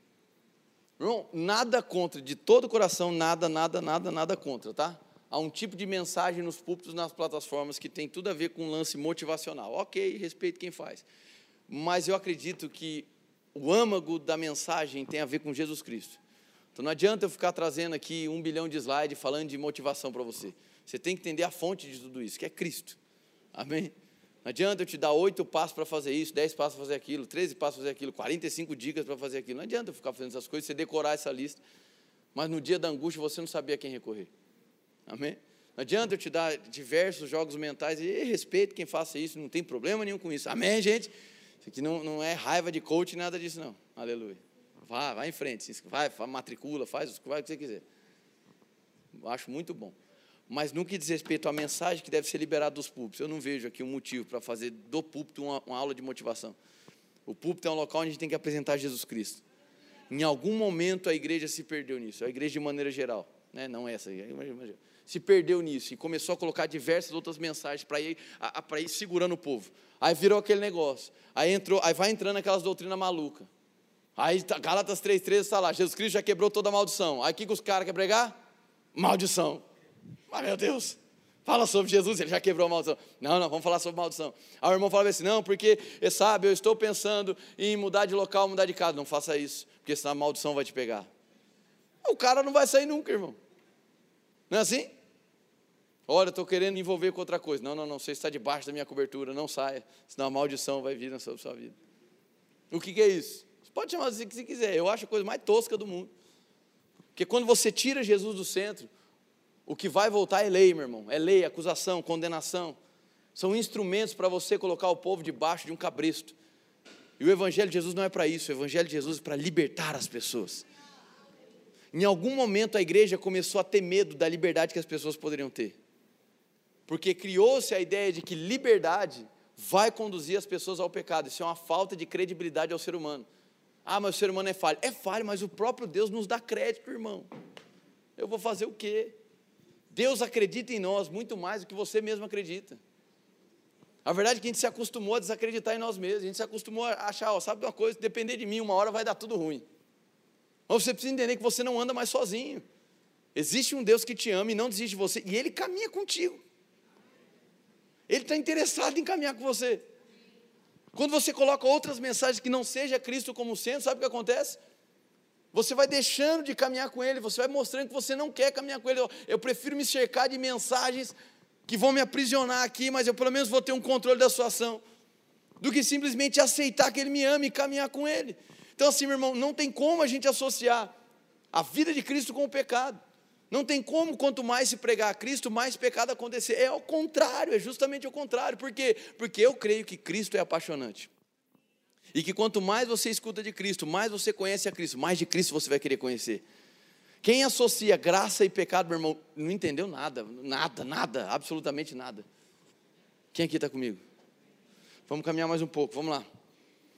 Irmão, nada contra, de todo o coração, nada, nada, nada, nada contra, tá? Há um tipo de mensagem nos púlpitos, nas plataformas, que tem tudo a ver com um lance motivacional. Ok, respeito quem faz. Mas eu acredito que o âmago da mensagem tem a ver com Jesus Cristo. Então não adianta eu ficar trazendo aqui um bilhão de slides falando de motivação para você. Você tem que entender a fonte de tudo isso, que é Cristo. Amém? Não adianta eu te dar oito passos para fazer isso, dez passos para fazer aquilo, treze passos para fazer aquilo, quarenta e cinco dicas para fazer aquilo. Não adianta eu ficar fazendo essas coisas, você decorar essa lista, mas no dia da angústia você não sabia a quem recorrer. Amém? Não adianta eu te dar diversos jogos mentais e respeito quem faça isso, não tem problema nenhum com isso. Amém, gente? Isso aqui não, não é raiva de coach, nada disso, não. Aleluia. Vá, vá em frente, vai, matricula, faz o que você quiser. Acho muito bom. Mas no que diz respeito à mensagem que deve ser liberada dos púlpitos, eu não vejo aqui um motivo para fazer do púlpito uma, uma aula de motivação. O púlpito é um local onde a gente tem que apresentar Jesus Cristo. Em algum momento a igreja se perdeu nisso, a igreja de maneira geral, né? não essa, se perdeu nisso e começou a colocar diversas outras mensagens para ir, ir segurando o povo. Aí virou aquele negócio. Aí entrou, aí vai entrando aquelas doutrinas malucas. Aí tá, Gálatas 3,13 está lá, Jesus Cristo já quebrou toda a maldição. Aí o que, que os caras querem pregar? Maldição. Mas meu Deus, fala sobre Jesus, ele já quebrou a maldição. Não, não, vamos falar sobre maldição. Aí o irmão fala assim: não, porque, sabe, eu estou pensando em mudar de local, mudar de casa. Não faça isso, porque senão a maldição vai te pegar. O cara não vai sair nunca, irmão. Não é assim? Olha, estou querendo envolver com outra coisa. Não, não, não, você está debaixo da minha cobertura, não saia, senão a maldição vai vir sobre a sua vida. O que, que é isso? Você pode chamar assim que se quiser, eu acho a coisa mais tosca do mundo. Porque quando você tira Jesus do centro, o que vai voltar é lei, meu irmão. É lei, acusação, condenação. São instrumentos para você colocar o povo debaixo de um cabresto. E o Evangelho de Jesus não é para isso, o Evangelho de Jesus é para libertar as pessoas. Em algum momento a igreja começou a ter medo da liberdade que as pessoas poderiam ter. Porque criou-se a ideia de que liberdade vai conduzir as pessoas ao pecado. Isso é uma falta de credibilidade ao ser humano. Ah, mas o ser humano é falho. É falho, mas o próprio Deus nos dá crédito, irmão. Eu vou fazer o quê? Deus acredita em nós muito mais do que você mesmo acredita. A verdade é que a gente se acostumou a desacreditar em nós mesmos. A gente se acostumou a achar, ó, sabe uma coisa, depender de mim, uma hora vai dar tudo ruim. Mas você precisa entender que você não anda mais sozinho. Existe um Deus que te ama e não desiste de você, e Ele caminha contigo. Ele está interessado em caminhar com você. Quando você coloca outras mensagens que não seja Cristo como centro, sabe o que acontece? Você vai deixando de caminhar com Ele, você vai mostrando que você não quer caminhar com Ele. Eu prefiro me cercar de mensagens que vão me aprisionar aqui, mas eu pelo menos vou ter um controle da sua ação, do que simplesmente aceitar que Ele me ama e caminhar com Ele. Então, assim, meu irmão, não tem como a gente associar a vida de Cristo com o pecado. Não tem como, quanto mais se pregar a Cristo, mais pecado acontecer. É ao contrário, é justamente o contrário. Por quê? Porque eu creio que Cristo é apaixonante. E que quanto mais você escuta de Cristo, mais você conhece a Cristo, mais de Cristo você vai querer conhecer. Quem associa graça e pecado, meu irmão, não entendeu nada, nada, nada, absolutamente nada. Quem aqui está comigo? Vamos caminhar mais um pouco, vamos lá.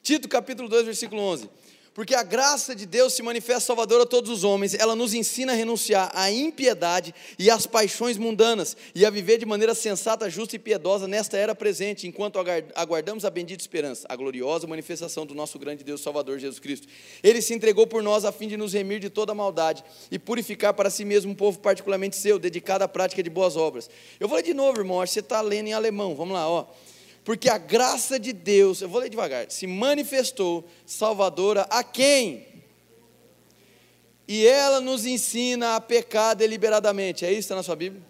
Tito capítulo 2, versículo 11. Porque a graça de Deus se manifesta salvadora a todos os homens, ela nos ensina a renunciar à impiedade e às paixões mundanas, e a viver de maneira sensata, justa e piedosa nesta era presente, enquanto aguardamos a bendita esperança, a gloriosa manifestação do nosso grande Deus Salvador Jesus Cristo. Ele se entregou por nós a fim de nos remir de toda maldade e purificar para si mesmo um povo particularmente seu, dedicado à prática de boas obras. Eu vou ler de novo, irmão, acho que você está lendo em alemão, vamos lá, ó porque a graça de Deus, eu vou ler devagar, se manifestou salvadora a quem? E ela nos ensina a pecar deliberadamente. É isso que está na sua Bíblia?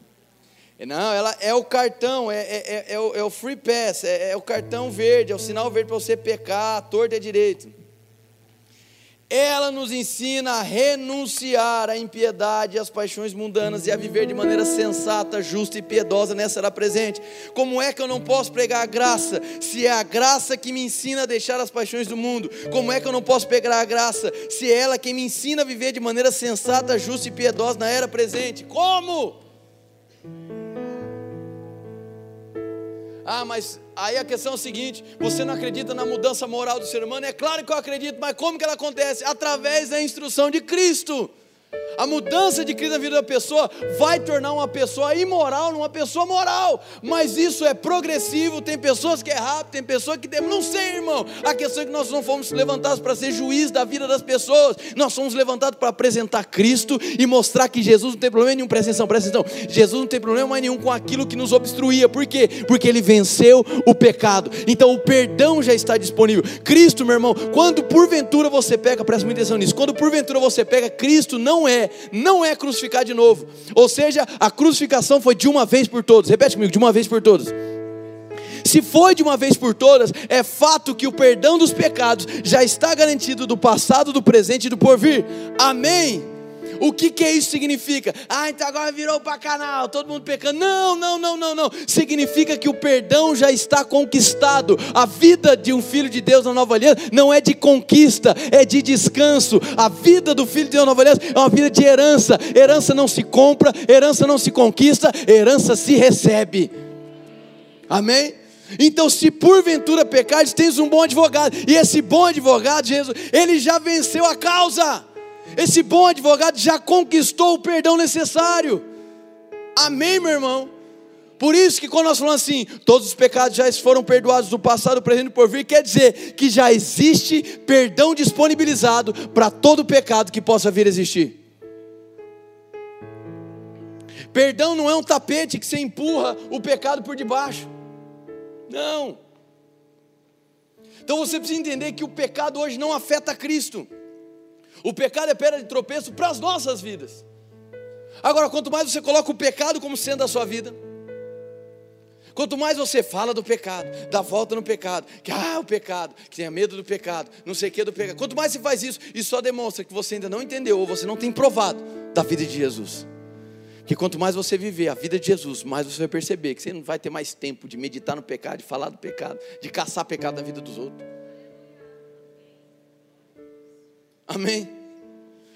Não, ela é o cartão, é, é, é, é o, é o, free pass, é, é, o cartão verde, é o sinal verde para você pecar, torto é direito ela nos ensina a renunciar à impiedade e às paixões mundanas e a viver de maneira sensata, justa e piedosa nessa era presente. Como é que eu não posso pregar a graça se é a graça que me ensina a deixar as paixões do mundo? Como é que eu não posso pregar a graça se é ela quem me ensina a viver de maneira sensata, justa e piedosa na era presente? Como? Ah, mas aí a questão é a seguinte: você não acredita na mudança moral do ser humano? É claro que eu acredito, mas como que ela acontece? Através da instrução de Cristo. A mudança de Cristo na vida da pessoa vai tornar uma pessoa imoral numa pessoa moral, mas isso é progressivo. Tem pessoas que é rápido, tem pessoas que demora. Não sei, irmão. A questão é que nós não fomos levantados para ser juiz da vida das pessoas, nós fomos levantados para apresentar Cristo e mostrar que Jesus não tem problema nenhum. Presta atenção, presta atenção. Jesus não tem problema nenhum com aquilo que nos obstruía, por quê? Porque ele venceu o pecado, então o perdão já está disponível. Cristo, meu irmão, quando porventura você pega, presta muita atenção nisso, quando porventura você pega, Cristo não é não é crucificar de novo. Ou seja, a crucificação foi de uma vez por todos. Repete comigo, de uma vez por todos. Se foi de uma vez por todas, é fato que o perdão dos pecados já está garantido do passado, do presente e do porvir. Amém. O que, que isso significa? Ah, então agora virou para canal, todo mundo pecando. Não, não, não, não, não. Significa que o perdão já está conquistado. A vida de um filho de Deus na nova aliança não é de conquista, é de descanso. A vida do filho de Deus na nova aliança é uma vida de herança. Herança não se compra, herança não se conquista, herança se recebe. Amém? Então, se porventura pecares, tens um bom advogado, e esse bom advogado, Jesus, ele já venceu a causa. Esse bom advogado já conquistou o perdão necessário. Amém, meu irmão? Por isso que quando nós falamos assim, todos os pecados já foram perdoados do passado, do presente e por vir, quer dizer que já existe perdão disponibilizado para todo pecado que possa vir a existir. Perdão não é um tapete que você empurra o pecado por debaixo. Não. Então você precisa entender que o pecado hoje não afeta Cristo. O pecado é pedra de tropeço para as nossas vidas. Agora, quanto mais você coloca o pecado como sendo a sua vida, quanto mais você fala do pecado, dá volta no pecado, que ah, o pecado, que tenha medo do pecado, não sei o que do pecado. Quanto mais você faz isso, isso só demonstra que você ainda não entendeu ou você não tem provado da vida de Jesus. Que quanto mais você viver a vida de Jesus, mais você vai perceber que você não vai ter mais tempo de meditar no pecado, de falar do pecado, de caçar pecado da vida dos outros. Amém?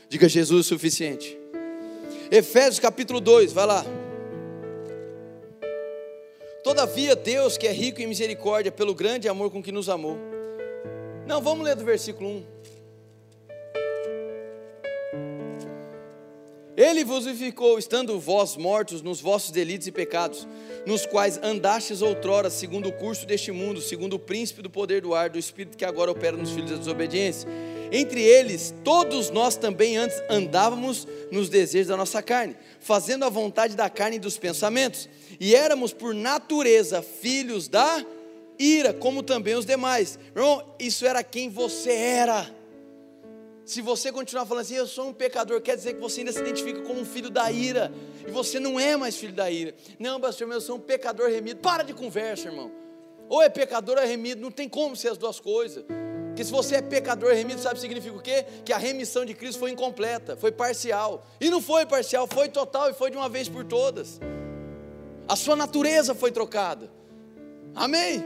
Diga Jesus o suficiente. Efésios capítulo 2, vai lá. Todavia, Deus, que é rico em misericórdia, pelo grande amor com que nos amou. Não, vamos ler do versículo 1. Ele vos vivificou, estando vós mortos nos vossos delitos e pecados, nos quais andastes outrora, segundo o curso deste mundo, segundo o príncipe do poder do ar, do espírito que agora opera nos filhos da desobediência. Entre eles, todos nós também antes andávamos nos desejos da nossa carne, fazendo a vontade da carne e dos pensamentos, e éramos por natureza filhos da ira, como também os demais. Irmão, isso era quem você era. Se você continuar falando assim, eu sou um pecador, quer dizer que você ainda se identifica como um filho da ira, e você não é mais filho da ira. Não, pastor, eu sou um pecador remido. Para de conversa, irmão. Ou é pecador ou é remido, não tem como ser as duas coisas. Porque se você é pecador remido, sabe o significa o quê? Que a remissão de Cristo foi incompleta, foi parcial. E não foi parcial, foi total e foi de uma vez por todas. A sua natureza foi trocada. Amém?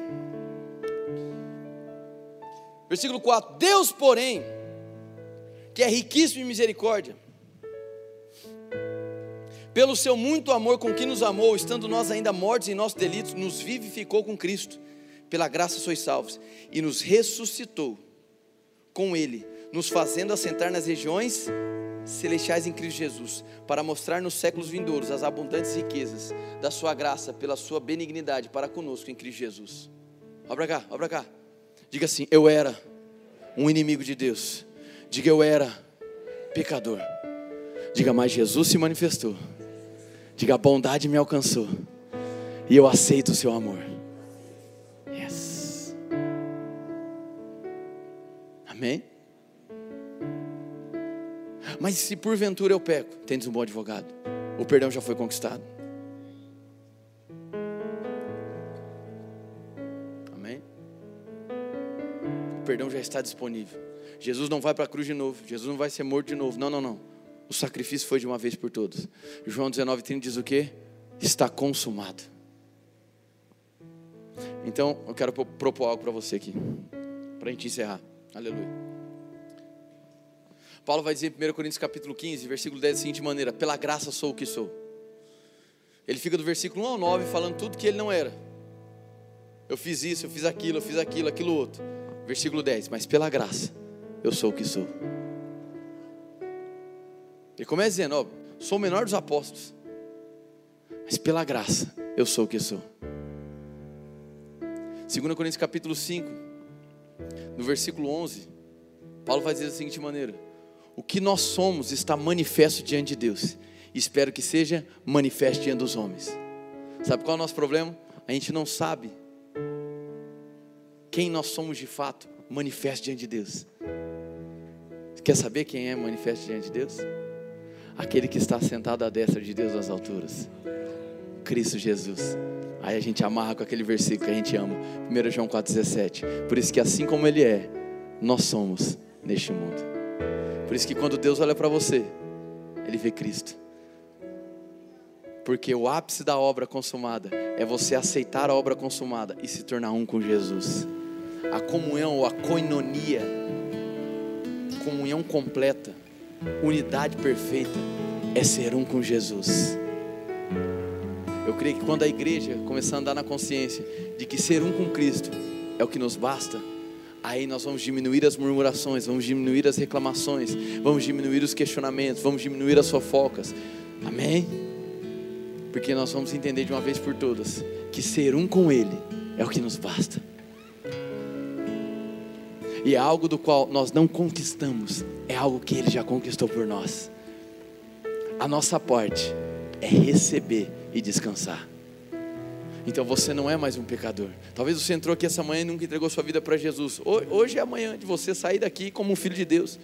Versículo 4: Deus, porém, que é riquíssimo em misericórdia, pelo seu muito amor com que nos amou, estando nós ainda mortos em nossos delitos, nos vivificou com Cristo, pela graça sois salvos, e nos ressuscitou com Ele, nos fazendo assentar nas regiões celestiais em Cristo Jesus, para mostrar nos séculos vindouros as abundantes riquezas da Sua graça, pela Sua benignidade para conosco em Cristo Jesus. Para cá, para cá. Diga assim: Eu era um inimigo de Deus Diga eu era pecador. Diga, mas Jesus se manifestou. Diga, a bondade me alcançou. E eu aceito o seu amor. Yes. Amém? Mas se porventura eu peco, tendes um bom advogado. O perdão já foi conquistado. Amém? O perdão já está disponível. Jesus não vai para a cruz de novo, Jesus não vai ser morto de novo. Não, não, não. O sacrifício foi de uma vez por todas. João 19, 30 diz o que? Está consumado. Então, eu quero propor algo para você aqui, para a gente encerrar. Aleluia. Paulo vai dizer em 1 Coríntios capítulo 15, versículo 10 da seguinte maneira: Pela graça sou o que sou. Ele fica do versículo 1 ao 9 falando tudo que ele não era. Eu fiz isso, eu fiz aquilo, eu fiz aquilo, aquilo outro. Versículo 10, mas pela graça eu sou o que sou. Ele começa dizendo: ó, sou o menor dos apóstolos, mas pela graça eu sou o que sou. 2 Coríntios capítulo 5, no versículo 11, Paulo vai dizer da seguinte maneira: O que nós somos está manifesto diante de Deus, e espero que seja manifesto diante dos homens. Sabe qual é o nosso problema? A gente não sabe quem nós somos de fato, manifesto diante de Deus. Quer saber quem é manifesto diante de Deus? Aquele que está sentado à destra de Deus nas alturas. Cristo Jesus. Aí a gente amarra com aquele versículo que a gente ama. 1 João 4,17. Por isso que assim como Ele é, nós somos neste mundo. Por isso que quando Deus olha para você, Ele vê Cristo. Porque o ápice da obra consumada é você aceitar a obra consumada e se tornar um com Jesus. A comunhão, a koinonia, comunhão completa, unidade perfeita, é ser um com Jesus. Eu creio que quando a igreja começar a andar na consciência de que ser um com Cristo é o que nos basta, aí nós vamos diminuir as murmurações, vamos diminuir as reclamações, vamos diminuir os questionamentos, vamos diminuir as fofocas. Amém? Porque nós vamos entender de uma vez por todas que ser um com Ele é o que nos basta. E é algo do qual nós não conquistamos, é algo que Ele já conquistou por nós. A nossa parte é receber e descansar. Então você não é mais um pecador. Talvez você entrou aqui essa manhã e nunca entregou sua vida para Jesus. Hoje é amanhã de você sair daqui como um filho de Deus.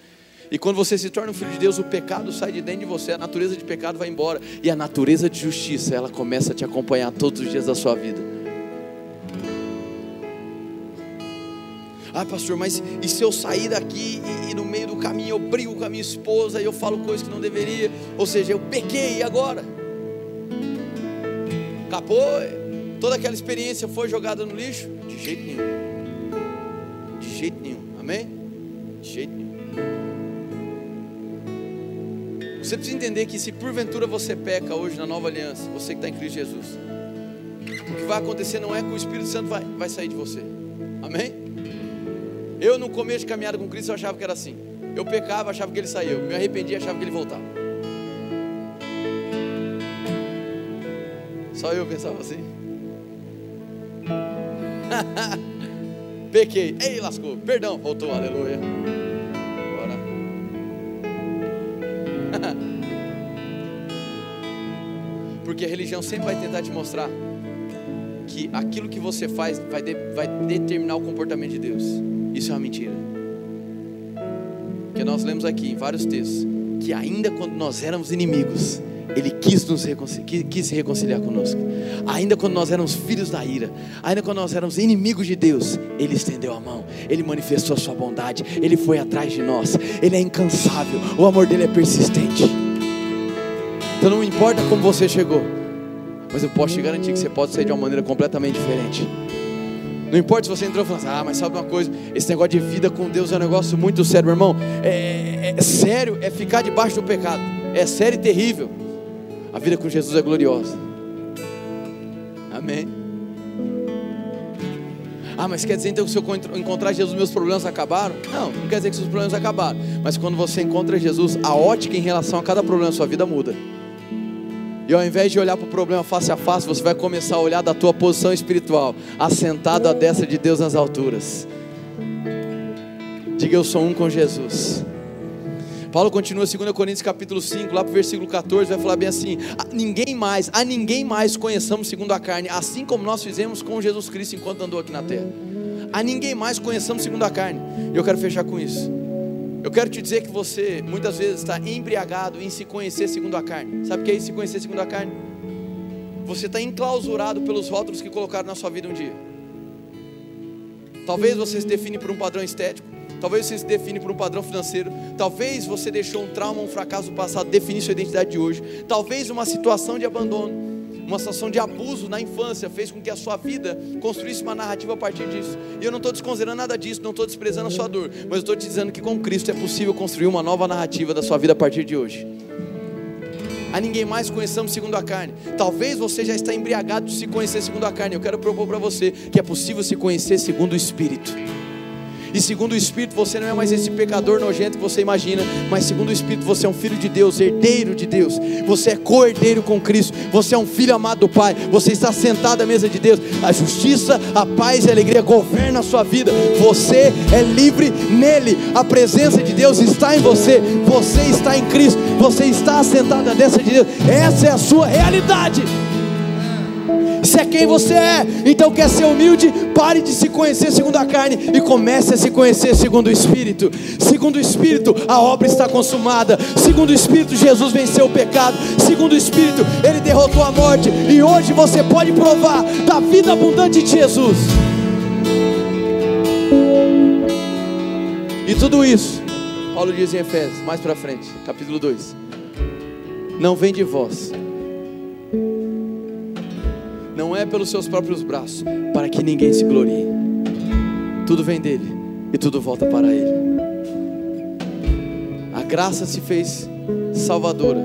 E quando você se torna um filho de Deus, o pecado sai de dentro de você, a natureza de pecado vai embora. E a natureza de justiça, ela começa a te acompanhar todos os dias da sua vida. Ah, pastor, mas e se eu sair daqui e, e, no meio do caminho eu brigo com a minha esposa e eu falo coisas que não deveria? Ou seja, eu pequei e agora? Acabou? Toda aquela experiência foi jogada no lixo? De jeito nenhum. De jeito nenhum. Amém? De jeito nenhum. Você precisa entender que se porventura você peca hoje na nova aliança, você que está em Cristo Jesus, o que vai acontecer não é que o Espírito Santo vai, vai sair de você. Amém? Eu no começo de caminhada com Cristo eu achava que era assim. Eu pecava, achava que ele saía. Eu me arrependia, achava que ele voltava. Só eu pensava assim. Pequei. Ei, lascou. Perdão, voltou, aleluia. Porque a religião sempre vai tentar te mostrar que aquilo que você faz vai, de, vai determinar o comportamento de Deus. Isso é uma mentira. Porque nós lemos aqui em vários textos que ainda quando nós éramos inimigos, ele quis, nos quis, quis se reconciliar conosco. Ainda quando nós éramos filhos da ira, ainda quando nós éramos inimigos de Deus, Ele estendeu a mão, Ele manifestou a sua bondade, Ele foi atrás de nós, Ele é incansável, o amor dele é persistente. Então não importa como você chegou, mas eu posso te garantir que você pode sair de uma maneira completamente diferente. Não importa se você entrou e falou assim, ah, mas sabe uma coisa, esse negócio de vida com Deus é um negócio muito sério, meu irmão. É, é, é sério, é ficar debaixo do pecado. É sério e terrível. A vida com Jesus é gloriosa. Amém. Ah, mas quer dizer então que se eu encontrar Jesus, meus problemas acabaram? Não, não quer dizer que seus problemas acabaram. Mas quando você encontra Jesus, a ótica em relação a cada problema da sua vida muda. E ao invés de olhar para o problema face a face, você vai começar a olhar da tua posição espiritual, assentado à destra de Deus nas alturas. Diga eu sou um com Jesus. Paulo continua 2 Coríntios capítulo 5, lá para o versículo 14, vai falar bem assim: a ninguém mais, a ninguém mais conheçamos segundo a carne, assim como nós fizemos com Jesus Cristo enquanto andou aqui na terra. A ninguém mais conheçamos segundo a carne. E eu quero fechar com isso. Eu quero te dizer que você muitas vezes está embriagado em se conhecer segundo a carne. Sabe o que é se conhecer segundo a carne? Você está enclausurado pelos rótulos que colocaram na sua vida um dia. Talvez você se define por um padrão estético. Talvez você se define por um padrão financeiro. Talvez você deixou um trauma, um fracasso do passado definir sua identidade de hoje. Talvez uma situação de abandono, uma situação de abuso na infância fez com que a sua vida construísse uma narrativa a partir disso. E eu não estou desconsiderando nada disso, não estou desprezando a sua dor, mas estou te dizendo que com Cristo é possível construir uma nova narrativa da sua vida a partir de hoje. A ninguém mais conheçamos segundo a carne. Talvez você já está embriagado de se conhecer segundo a carne. Eu quero propor para você que é possível se conhecer segundo o Espírito. E segundo o Espírito, você não é mais esse pecador nojento que você imagina, mas segundo o Espírito, você é um filho de Deus, herdeiro de Deus. Você é co-herdeiro com Cristo. Você é um filho amado do Pai. Você está sentado à mesa de Deus. A justiça, a paz e a alegria governam a sua vida. Você é livre nele. A presença de Deus está em você. Você está em Cristo. Você está sentado à mesa de Deus. Essa é a sua realidade. Isso é quem você é. Então quer ser humilde? Pare de se conhecer segundo a carne e comece a se conhecer segundo o Espírito. Segundo o Espírito, a obra está consumada. Segundo o Espírito, Jesus venceu o pecado. Segundo o Espírito, ele derrotou a morte. E hoje você pode provar da vida abundante de Jesus. E tudo isso, Paulo diz em Efésios, mais para frente, capítulo 2. Não vem de vós, não é pelos seus próprios braços, para que ninguém se glorie. Tudo vem dele e tudo volta para ele. A graça se fez salvadora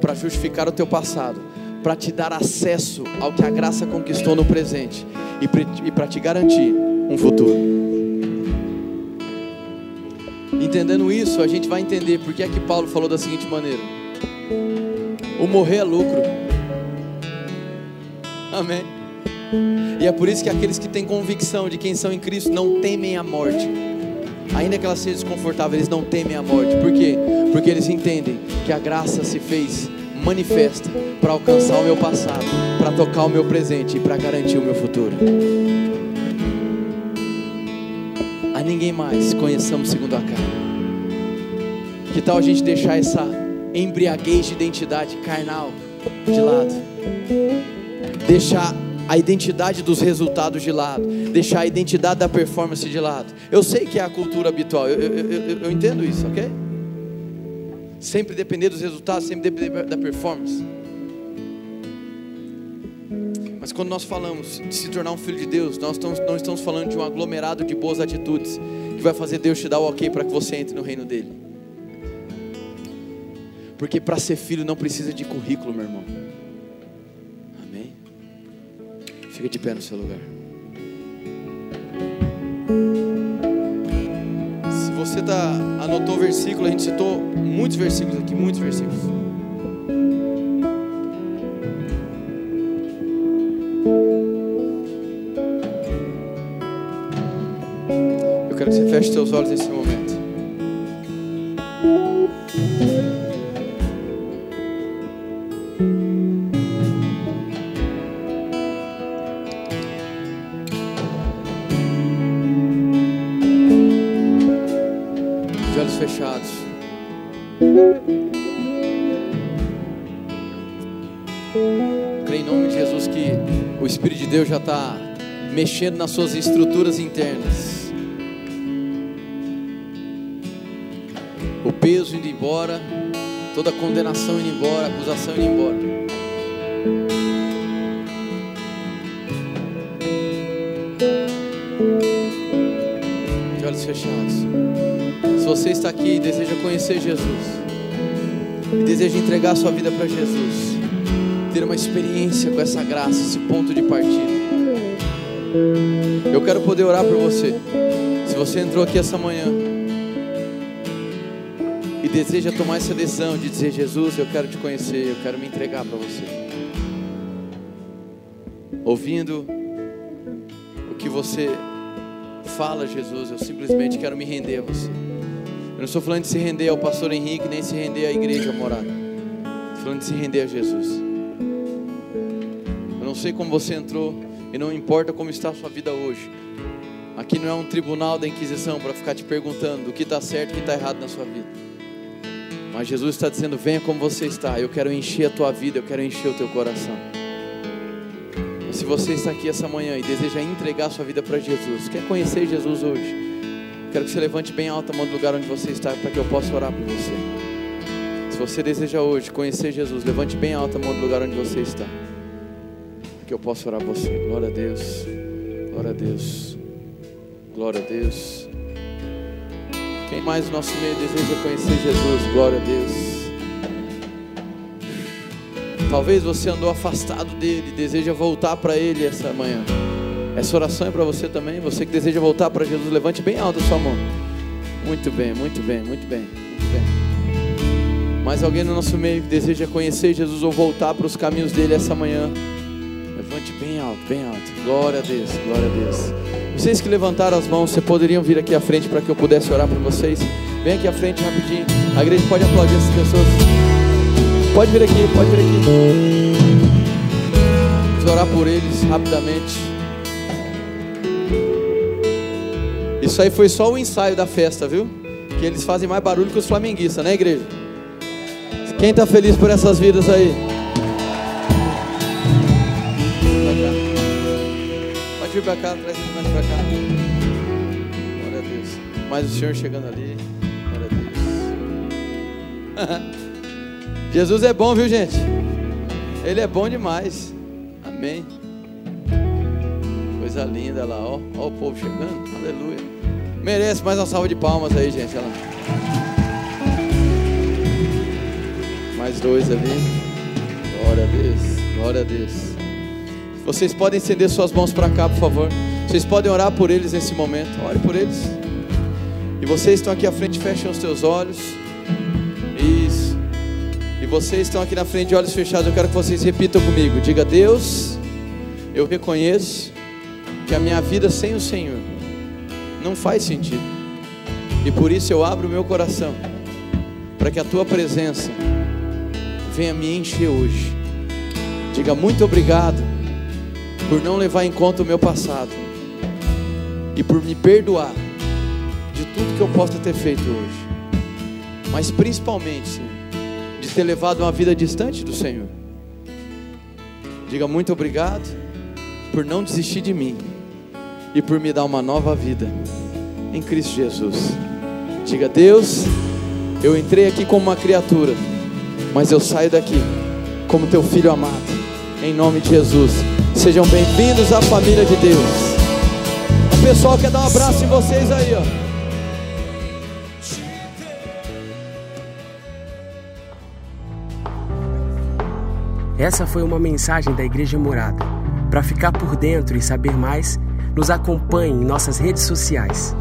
para justificar o teu passado, para te dar acesso ao que a graça conquistou no presente e para te garantir um futuro. Entendendo isso, a gente vai entender por que é que Paulo falou da seguinte maneira: o morrer é lucro Amém. E é por isso que aqueles que têm convicção de quem são em Cristo não temem a morte. Ainda que ela seja desconfortável, eles não temem a morte. Por quê? Porque eles entendem que a graça se fez manifesta para alcançar o meu passado, para tocar o meu presente e para garantir o meu futuro. A ninguém mais conheçamos segundo a carne. Que tal a gente deixar essa embriaguez de identidade carnal de lado? Deixar a identidade dos resultados de lado, deixar a identidade da performance de lado. Eu sei que é a cultura habitual, eu, eu, eu, eu entendo isso, ok? Sempre depender dos resultados, sempre depender da performance. Mas quando nós falamos de se tornar um filho de Deus, nós estamos, não estamos falando de um aglomerado de boas atitudes que vai fazer Deus te dar o ok para que você entre no reino dele. Porque para ser filho não precisa de currículo, meu irmão. Fica de pé no seu lugar. Se você tá, anotou o versículo, a gente citou muitos versículos aqui, muitos versículos. Eu quero que você feche seus olhos nesse momento. Está mexendo nas suas estruturas internas. O peso indo embora, toda condenação indo embora, acusação indo embora. De olhos fechados. Se você está aqui e deseja conhecer Jesus, e deseja entregar sua vida para Jesus, ter uma experiência com essa graça, esse ponto de partida. Eu quero poder orar por você. Se você entrou aqui essa manhã e deseja tomar essa decisão de dizer: Jesus, eu quero te conhecer, eu quero me entregar para você. Ouvindo o que você fala, Jesus, eu simplesmente quero me render a você. Eu não estou falando de se render ao pastor Henrique, nem se render à igreja morada. Estou falando de se render a Jesus sei como você entrou e não importa como está a sua vida hoje. Aqui não é um tribunal da Inquisição para ficar te perguntando o que está certo e o que está errado na sua vida. Mas Jesus está dizendo: venha como você está. Eu quero encher a tua vida, eu quero encher o teu coração. se você está aqui essa manhã e deseja entregar a sua vida para Jesus, quer conhecer Jesus hoje, quero que você levante bem alta a mão do lugar onde você está para que eu possa orar por você. Se você deseja hoje conhecer Jesus, levante bem alta a mão do lugar onde você está que eu possa orar você. Glória a Deus. Glória a Deus. Glória a Deus. Quem mais no nosso meio deseja conhecer Jesus? Glória a Deus. Talvez você andou afastado dele, deseja voltar para ele essa manhã. Essa oração é para você também. Você que deseja voltar para Jesus, levante bem alto a sua mão. Muito bem, muito bem, muito bem, muito bem. Mais alguém no nosso meio que deseja conhecer Jesus ou voltar para os caminhos dele essa manhã? Bem alto, bem alto. Glória a Deus, glória a Deus. Vocês que levantaram as mãos, vocês poderiam vir aqui à frente para que eu pudesse orar por vocês. Vem aqui à frente rapidinho. A igreja pode aplaudir essas pessoas. Pode vir aqui, pode vir aqui. Vamos orar por eles rapidamente. Isso aí foi só o ensaio da festa, viu? Que eles fazem mais barulho que os flamenguistas, né, igreja? Quem está feliz por essas vidas aí? Vir para cá, traz ele mais para cá. Glória a Deus. Mais o Senhor chegando ali. Glória a Deus. Jesus é bom, viu, gente? Ele é bom demais. Amém. Coisa linda lá, ó. Ó o povo chegando. Aleluia. Merece mais uma salva de palmas aí, gente. Olha lá. Mais dois ali. Glória a Deus. Glória a Deus. Vocês podem estender suas mãos para cá, por favor. Vocês podem orar por eles nesse momento. Ore por eles. E vocês estão aqui à frente, fechem os teus olhos. Isso. E vocês estão aqui na frente olhos fechados. Eu quero que vocês repitam comigo. Diga: Deus, Eu reconheço que a minha vida sem o Senhor não faz sentido. E por isso eu abro o meu coração para que a tua presença venha me encher hoje. Diga muito obrigado por não levar em conta o meu passado e por me perdoar de tudo que eu possa ter feito hoje, mas principalmente, Senhor, de ter levado uma vida distante do Senhor. Diga muito obrigado por não desistir de mim e por me dar uma nova vida em Cristo Jesus. Diga, Deus, eu entrei aqui como uma criatura, mas eu saio daqui como teu filho amado, em nome de Jesus. Sejam bem-vindos à família de Deus. O pessoal quer dar um abraço em vocês aí, ó. Essa foi uma mensagem da Igreja Morada. Para ficar por dentro e saber mais, nos acompanhe em nossas redes sociais.